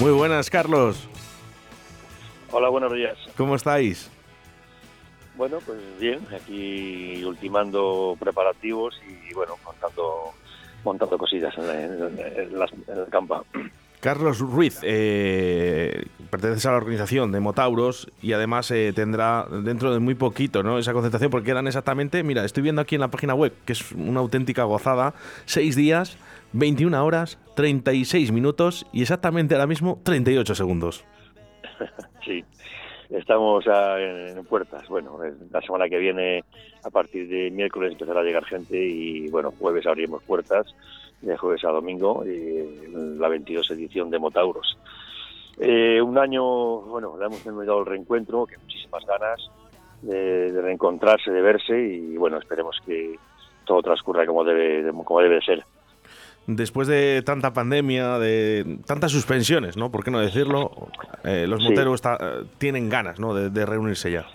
Muy buenas, Carlos. Hola, buenos días. ¿Cómo estáis? Bueno, pues bien, aquí ultimando preparativos y bueno, montando, montando cosillas en, el campo. Carlos Ruiz, eh, perteneces a la organización de Motauros y además eh, tendrá dentro de muy poquito ¿no? esa concentración, porque quedan exactamente, mira, estoy viendo aquí en la página web, que es una auténtica gozada, seis días, 21 horas, 36 minutos y exactamente ahora mismo 38 segundos. sí, estamos en, puertas. Bueno, la semana que viene, a partir de miércoles, empezará a llegar gente y, bueno, jueves abriremos puertas, de jueves a domingo, la 22 edición de Motauros. Eh, un año, bueno, le hemos dado el reencuentro, que muchísimas ganas de, reencontrarse, de verse y, bueno, esperemos que todo transcurra como debe, como debe de ser después de tanta pandemia, de tantas suspensiones, ¿no? ¿Por qué no decirlo? Eh, los moteros eh, tienen ganas, ¿no? De, reunirse ya.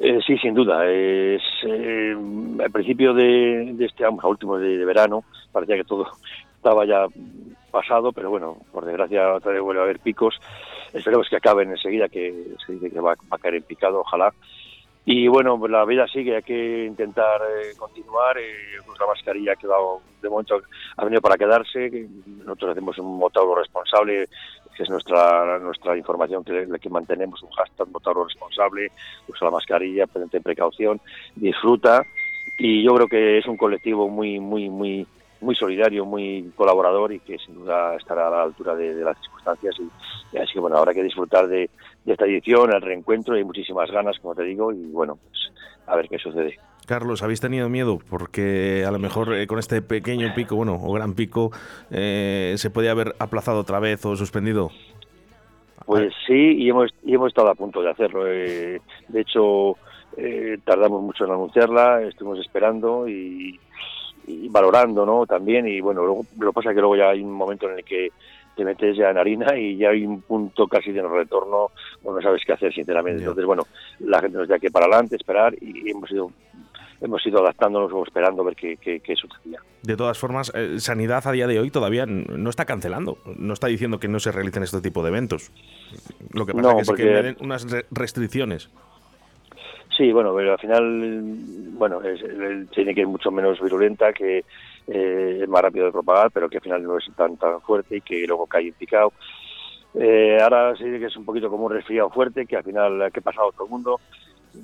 Eh, sí, sin duda. Es, al principio de, este año, a último de, verano, parecía que todo estaba ya pasado, pero bueno, por desgracia otra vez vuelve a haber picos. Esperemos que acaben enseguida, que se dice que va, va a caer en picado, ojalá. Y bueno, pues la vida sigue, hay que intentar eh, continuar. Eh, la mascarilla ha quedado, de momento, ha venido para quedarse. Nosotros hacemos un motauro responsable, que es nuestra nuestra información que, que mantenemos, un hashtag motauro responsable, usa la mascarilla, presente precaución, disfruta. Y yo creo que es un colectivo muy, muy, muy muy solidario, muy colaborador y que sin duda estará a la altura de, las circunstancias. Y, así que bueno, habrá que disfrutar de, esta edición, el reencuentro, hay muchísimas ganas, como te digo, y bueno, pues a ver qué sucede. Carlos, ¿habéis tenido miedo? Porque a lo mejor eh, con este pequeño pico, bueno, o gran pico, eh, se podía haber aplazado otra vez o suspendido. Pues sí, y hemos, y hemos estado a punto de hacerlo. Eh, de hecho, tardamos mucho en anunciarla, estuvimos esperando y, y valorando, ¿no? También, y bueno, luego, lo que pasa es que luego ya hay un momento en el que te metes ya en harina y ya hay un punto casi de no retorno, no sabes qué hacer, sinceramente. Entonces, bueno, la gente nos da que para adelante, esperar y hemos ido hemos ido adaptándonos o esperando a ver qué, qué, sucedía. De todas formas, eh, Sanidad a día de hoy todavía no está cancelando, no está diciendo que no se realicen este tipo de eventos. Lo que pasa es que, den unas restricciones. Sí, bueno, pero al final, bueno, tiene que ir mucho menos virulenta, que eh, es más rápido de propagar, pero que al final no es tan tan fuerte y que luego cae en picado. Eh, ahora sí que es un poquito como un resfriado fuerte, que al final que pasa a todo el mundo.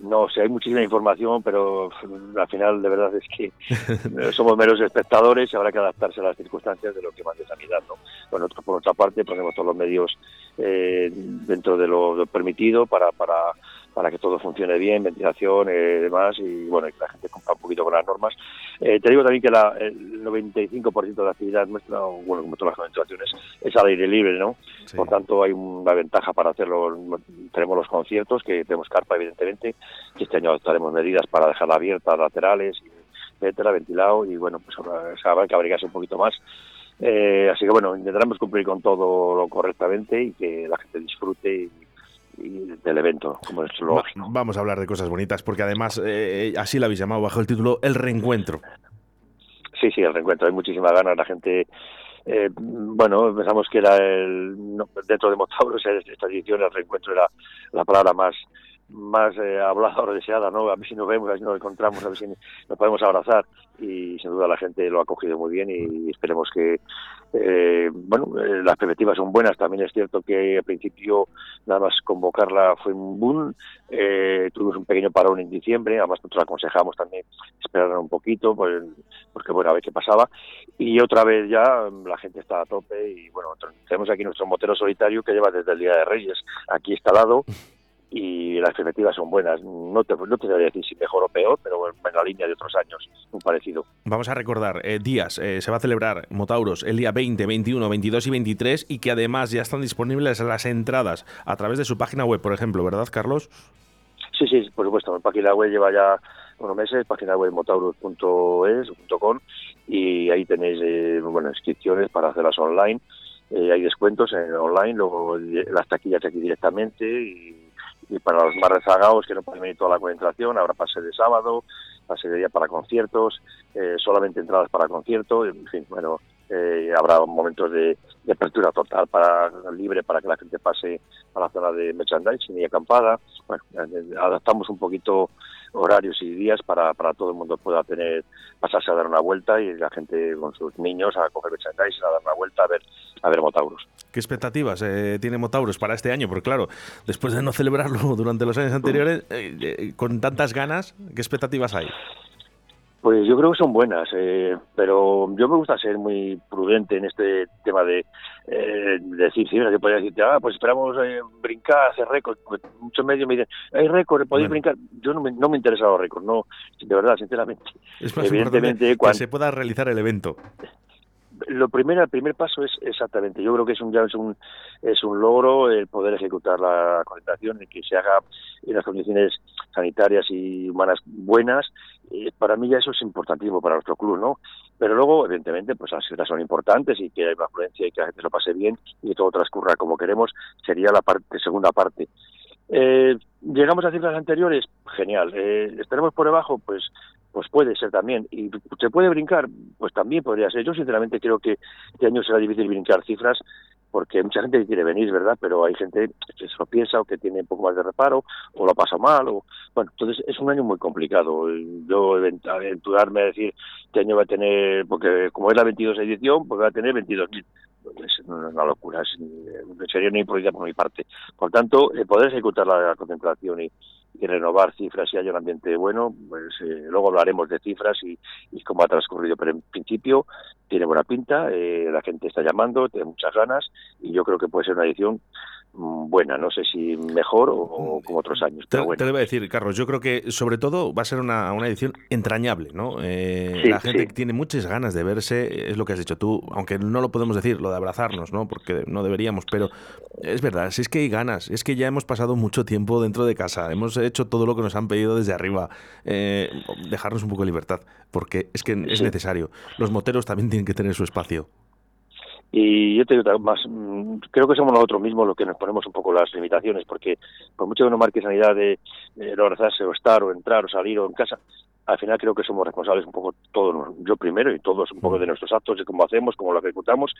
No sé, hay muchísima información, pero al final de verdad es que somos meros espectadores y habrá que adaptarse a las circunstancias de lo que mande sanidad. ¿no? Bueno, por otra parte ponemos todos los medios eh, dentro de lo permitido para, para para que todo funcione bien, ventilación, y eh, demás, y bueno, que la gente cumpla un poquito con las normas. Eh, te digo también que la, el 95% de la actividad nuestra, bueno, como todas las concentraciones, es al aire libre, ¿no? Por tanto, hay una ventaja para hacerlo. Tenemos los conciertos, que tenemos carpa, evidentemente, que este año adoptaremos medidas para dejarla abierta, laterales, etcétera, ventilado, y bueno, pues habrá, que abrigarse un poquito más. Eh, así que bueno, intentaremos cumplir con todo lo correctamente y que la gente disfrute y del evento, como es lógico. Vamos a hablar de cosas bonitas, porque además eh, así la habéis llamado bajo el título El Reencuentro. Sí, sí, el reencuentro. Hay muchísimas ganas. La gente, eh, bueno, pensamos que era el, dentro de Motauros, esta edición, el reencuentro era la palabra más más eh, hablada o deseada, ¿no? A ver si nos vemos, a ver si nos encontramos, a ver si nos podemos abrazar y sin duda la gente lo ha cogido muy bien y esperemos que, eh, bueno, eh, las perspectivas son buenas. También es cierto que al principio nada más convocarla fue un boom, eh, tuvimos un pequeño parón en diciembre, además nosotros aconsejamos también esperar un poquito, pues, porque bueno, a ver qué pasaba. Y otra vez ya la gente está a tope y bueno, tenemos aquí nuestro motero solitario que lleva desde el Día de Reyes aquí instalado y las perspectivas son buenas. No te, no te voy a decir si mejor o peor, pero en la línea de otros años, un parecido. Vamos a recordar eh, días. Eh, se va a celebrar Motauros el día 20, 21, 22 y 23 y que además ya están disponibles las entradas a través de su página web, por ejemplo, ¿verdad, Carlos? Sí, sí, por supuesto. La página web lleva ya unos meses, página web motaurus.es.com y ahí tenéis eh, bueno, inscripciones para hacerlas online. hay descuentos en online, luego las taquillas aquí directamente y y para los más rezagados que no pueden venir toda la concentración, habrá pase de sábado, pase de día para conciertos, eh, solamente entradas para conciertos, en fin, bueno, eh, habrá momentos de, apertura total para libre para que la gente pase a la zona de merchandising y acampada. Bueno, eh, adaptamos un poquito horarios y días para, para todo el mundo pueda tener pasarse a dar una vuelta y la gente con sus niños a coger merchandising, a dar una vuelta a ver a ver Motauros. ¿Qué expectativas eh, tiene Motauros para este año? Porque claro, después de no celebrarlo durante los años anteriores, con tantas ganas, ¿qué expectativas hay? Pues yo creo que son buenas, eh, pero yo me gusta ser muy prudente en este tema de eh, decir, sí, que podría decirte, ah, pues esperamos eh, brincar, hacer récord. Pues muchos medios me dicen, hay récord, podéis brincar. Yo no me, no me interesa los récords, no, de verdad, sinceramente. Es más Evidentemente, cuando se pueda realizar el evento lo primero, el primer paso es exactamente, yo creo que es un, ya es un, es un logro el poder ejecutar la concentración y que se haga en las condiciones sanitarias y humanas buenas. Eh, para mí ya eso es importantísimo para nuestro club, ¿no? Pero luego, evidentemente, pues las cifras son importantes y que hay una afluencia y que la gente lo pase bien y que todo transcurra como queremos, sería la parte, segunda parte. Eh, ¿Llegamos a cifras anteriores? Genial. Eh, ¿Estaremos por debajo? Pues pues puede ser también. ¿Y se puede brincar? Pues también podría ser. Yo sinceramente creo que este año será difícil brincar cifras porque mucha gente quiere venir, ¿verdad? Pero hay gente que se lo piensa o que tiene un poco más de reparo o lo pasa mal. o Bueno, entonces es un año muy complicado. Yo aventurarme a decir este año va a tener, porque como es la 22 edición, pues va a tener 22.000 es una locura, sería una improvisación por mi parte. Por tanto, poder ejecutar la contemplación y, renovar cifras y haya un ambiente bueno, pues eh, luego hablaremos de cifras y, y, cómo ha transcurrido, pero en principio tiene buena pinta, eh, la gente está llamando, tiene muchas ganas y yo creo que puede ser una edición buena, no sé si mejor o, como otros años. Te, lo voy a decir, Carlos, yo creo que sobre todo va a ser una, una edición entrañable, ¿no? Eh, la gente tiene muchas ganas de verse, es lo que has dicho tú, aunque no lo podemos decir, lo de abrazarnos, ¿no? Porque no deberíamos, pero es verdad, si es que hay ganas, es que ya hemos pasado mucho tiempo dentro de casa, hemos hecho todo lo que nos han pedido desde arriba, eh, dejarnos un poco de libertad, porque es que es necesario. Los moteros también tienen que tener su espacio. Y yo te digo, más, mm, creo que somos nosotros mismos los que nos ponemos un poco las limitaciones, porque por mucho que no marque sanidad de, de abrazarse o estar o entrar o salir o en casa, al final creo que somos responsables un poco todos, yo primero y todos un poco de nuestros actos, de cómo hacemos, cómo lo ejecutamos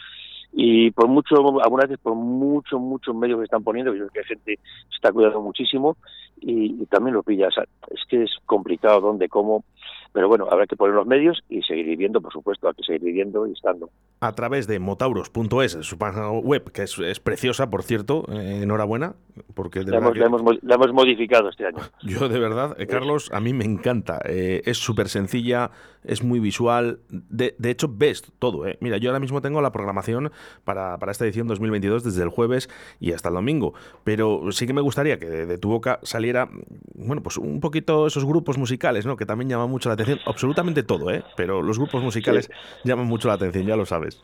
y por mucho, algunas veces por muchos, muchos medios que están poniendo, que hay gente se está cuidando muchísimo y, también lo pilla, es que es complicado dónde, cómo, pero bueno, habrá que poner los medios y seguir viviendo, por supuesto, hay que seguir viviendo y estando. A través de motauros.es, su página web, que es, preciosa, por cierto, eh, enhorabuena, porque la, hemos, modificado este año. Yo de verdad, eh, Carlos, a mí me encanta. Eh, es súper sencilla, es muy visual. De, de, hecho, ves todo. ¿eh? Mira, yo ahora mismo tengo la programación para, para, esta edición 2022 desde el jueves y hasta el domingo. Pero sí que me gustaría que de, tu boca saliera, bueno, pues un poquito esos grupos musicales, ¿no? Que también llaman mucho la atención. Absolutamente todo, ¿eh? Pero los grupos musicales llaman mucho la atención, ya lo sabes.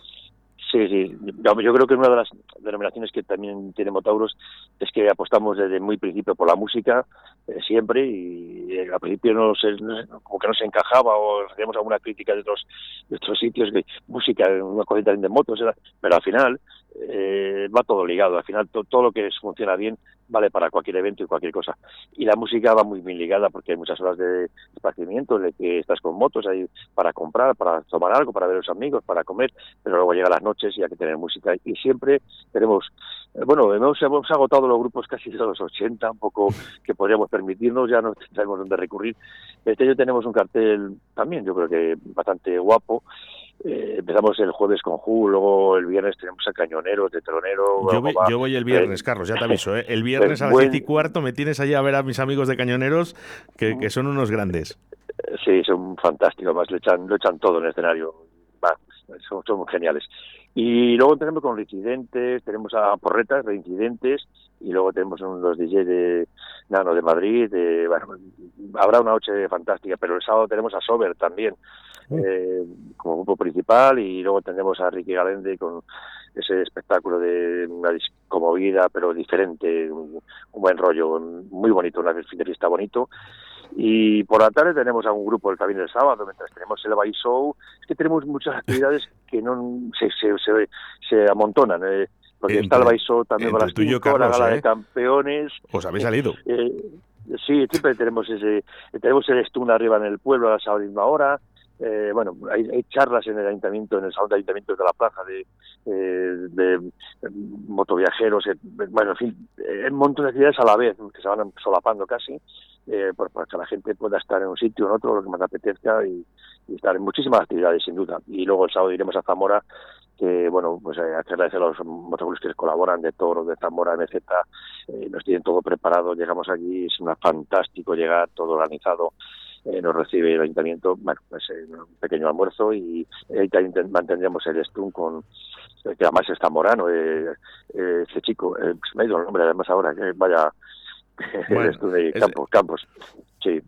Sí, sí. Yo creo que una de las denominaciones que también tiene Motauros es que apostamos desde muy principio por la música, eh, siempre, y eh, al principio no, se, como que no se encajaba o hacíamos alguna crítica de otros, de otros sitios, de música, una cosa de motos, pero al final eh, va todo ligado. Al final todo lo que funciona bien vale para cualquier evento y cualquier cosa. Y la música va muy bien ligada porque hay muchas horas de esparcimiento, de que estás con motos ahí para comprar, para tomar algo, para ver a los amigos, para comer, pero luego llegan las noches y hay que tener música. Y siempre tenemos, bueno, hemos, hemos agotado los grupos casi de los 80, un poco que podríamos permitirnos, ya no sabemos dónde recurrir. Este año tenemos un cartel también, yo creo que bastante guapo, eh, empezamos el jueves con Ju, luego el viernes tenemos a Cañoneros, de Tronero. Yo voy, el viernes, Carlos, ya te aviso. ¿eh? El viernes a las 7 y cuarto me tienes allí a ver a mis amigos de Cañoneros, que, son unos grandes. Sí, son fantásticos, más lo echan, lo echan todo en el escenario. son, son geniales. Y luego tenemos con reincidentes, tenemos a Porretas, reincidentes, y luego tenemos los DJ de Nano de Madrid. bueno, habrá una noche fantástica, pero el sábado tenemos a Sober también, mm. eh, como grupo principal, y luego tenemos a Ricky Galende con ese espectáculo de una vida pero diferente, un, buen rollo, muy bonito, un fin de fiesta bonito. Y por la tarde tenemos a un grupo el también el sábado, mientras tenemos el Bay Show. Es que tenemos muchas actividades que no se, se, se, amontonan. Eh, porque está el Bay Show también con las cinco, la gala de ¿eh? campeones. Os habéis salido. Eh, sí, siempre tenemos ese, tenemos el Stun arriba en el pueblo a esa misma hora. Eh, bueno, hay, charlas en el ayuntamiento, en el salón de ayuntamientos de la plaza de, eh, de motoviajeros, eh, bueno, en fin, un montón de actividades a la vez que se van solapando casi, para que la gente pueda estar en un sitio o en otro, lo que más apetezca y, estar en muchísimas actividades, sin duda. Y luego el sábado iremos a Zamora, que, bueno, pues eh, agradecer a los motociclistas que colaboran de Toro, de Zamora, MZ, eh, nos tienen todo preparado, llegamos allí, es una fantástico llegar, todo organizado, eh, nos recibe el ayuntamiento, bueno, pues eh, un pequeño almuerzo y ahí mantendremos el stun con, que además es zamorano, eh, ese chico, pues me ha ido el nombre además ahora, que vaya, el stun de Campos, Campos, sí,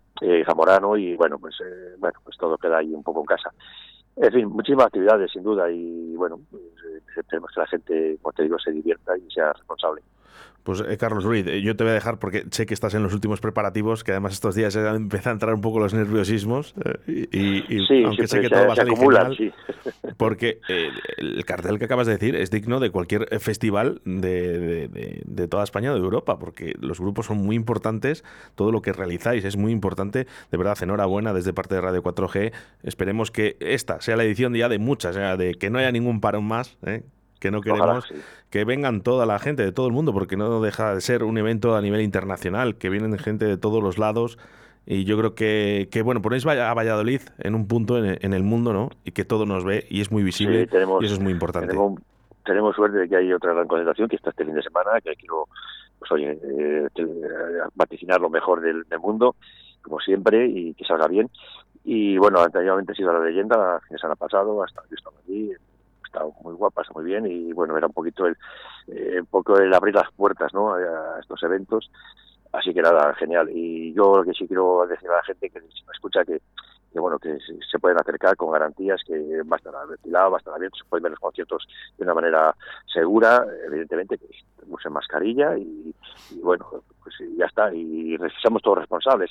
zamorano y bueno, pues bueno, pues todo queda ahí un poco en casa. En fin, muchísimas actividades, sin duda, y bueno, esperemos que la gente, como te digo, se divierta y sea responsable. Pues eh, Carlos Ruiz, eh, yo te voy a dejar porque sé que estás en los últimos preparativos, que además estos días empiezan a entrar un poco los nerviosismos eh, y, aunque sé que todo va a salir genial, porque el cartel que acabas de decir es digno de cualquier festival de, toda España o de Europa, porque los grupos son muy importantes, todo lo que realizáis es muy importante, de verdad, enhorabuena desde parte de Radio 4G, esperemos que esta sea la edición ya de muchas, de que no haya ningún parón más, que no queremos que vengan toda la gente de todo el mundo, porque no deja de ser un evento a nivel internacional, que vienen gente de todos los lados. Y yo creo que, que bueno, ponéis a Valladolid en un punto en, el mundo, ¿no? Y que todo nos ve y es muy visible y eso es muy importante. Tenemos, suerte de que hay otra gran concentración que está este fin de semana, que quiero, pues oye, eh, vaticinar lo mejor del, mundo, como siempre, y que salga bien. Y bueno, anteriormente ha sido la leyenda, que se han pasado, hasta que estamos allí, estado muy guapas, muy bien y bueno, era un poquito el, eh, un poco el abrir las puertas ¿no? a estos eventos. Así que nada, genial. Y yo lo que sí quiero decir a la gente que si me escucha que, que bueno, que se pueden acercar con garantías, que va a estar ventilado, va a estar abierto, se pueden ver los conciertos de una manera segura, evidentemente que usen mascarilla y, bueno, pues ya está. Y somos todos responsables.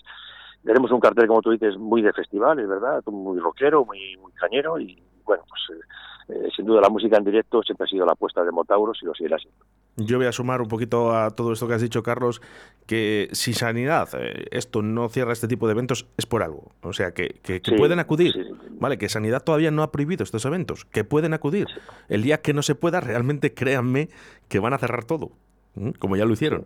Tenemos un cartel, como tú dices, muy de festival, es verdad, muy rockero, muy, muy cañero y bueno, pues eh, eh, sin duda la música en directo siempre ha sido la apuesta de Motauros y lo seguirá siendo. Yo voy a sumar un poquito a todo esto que has dicho, Carlos, que si Sanidad eh, esto no cierra este tipo de eventos es por algo. O sea, que, pueden acudir, ¿vale? Que Sanidad todavía no ha prohibido estos eventos, que pueden acudir. El día que no se pueda, realmente créanme que van a cerrar todo como ya lo hicieron.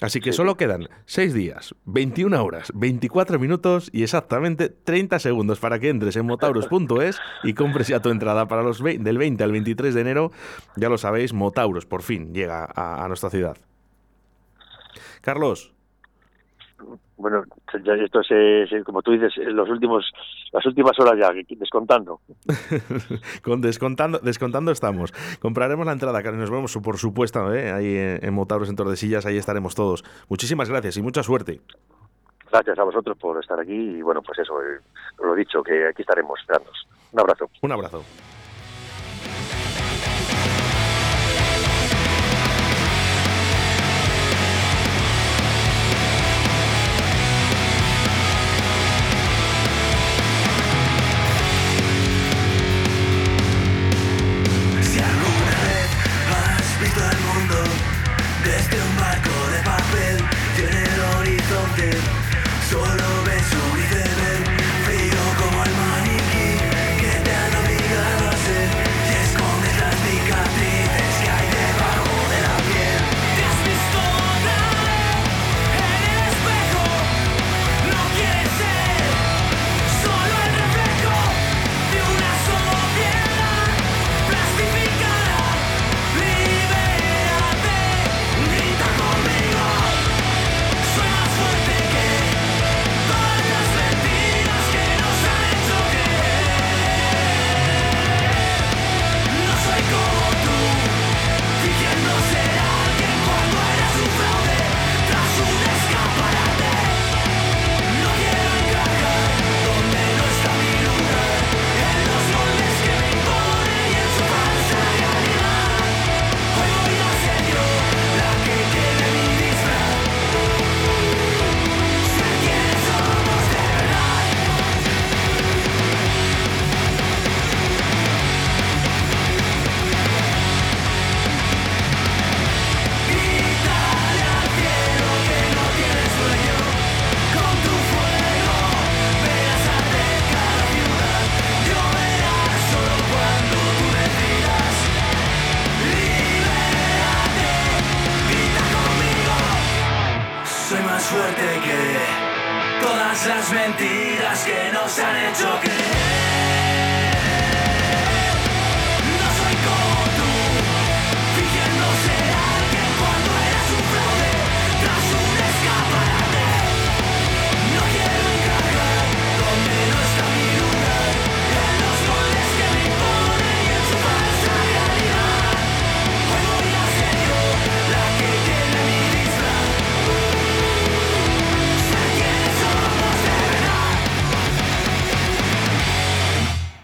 Así que solo quedan 6 días, 21 horas, 24 minutos y exactamente 30 segundos para que entres en motauros.es y compres ya tu entrada para los del 20 al 23 de enero. Ya lo sabéis, Motauros por fin llega a nuestra ciudad. Carlos, bueno, ya esto es, como tú dices, los últimos, las últimas horas ya, descontando. Con descontando, descontando estamos. Compraremos la entrada, Carlos, nos vemos, por supuesto, ¿eh? ahí en, Motauros en Tordesillas, ahí estaremos todos. Muchísimas gracias y mucha suerte. Gracias a vosotros por estar aquí y bueno, pues eso, eh, lo dicho, que aquí estaremos esperando. Un abrazo. Un abrazo.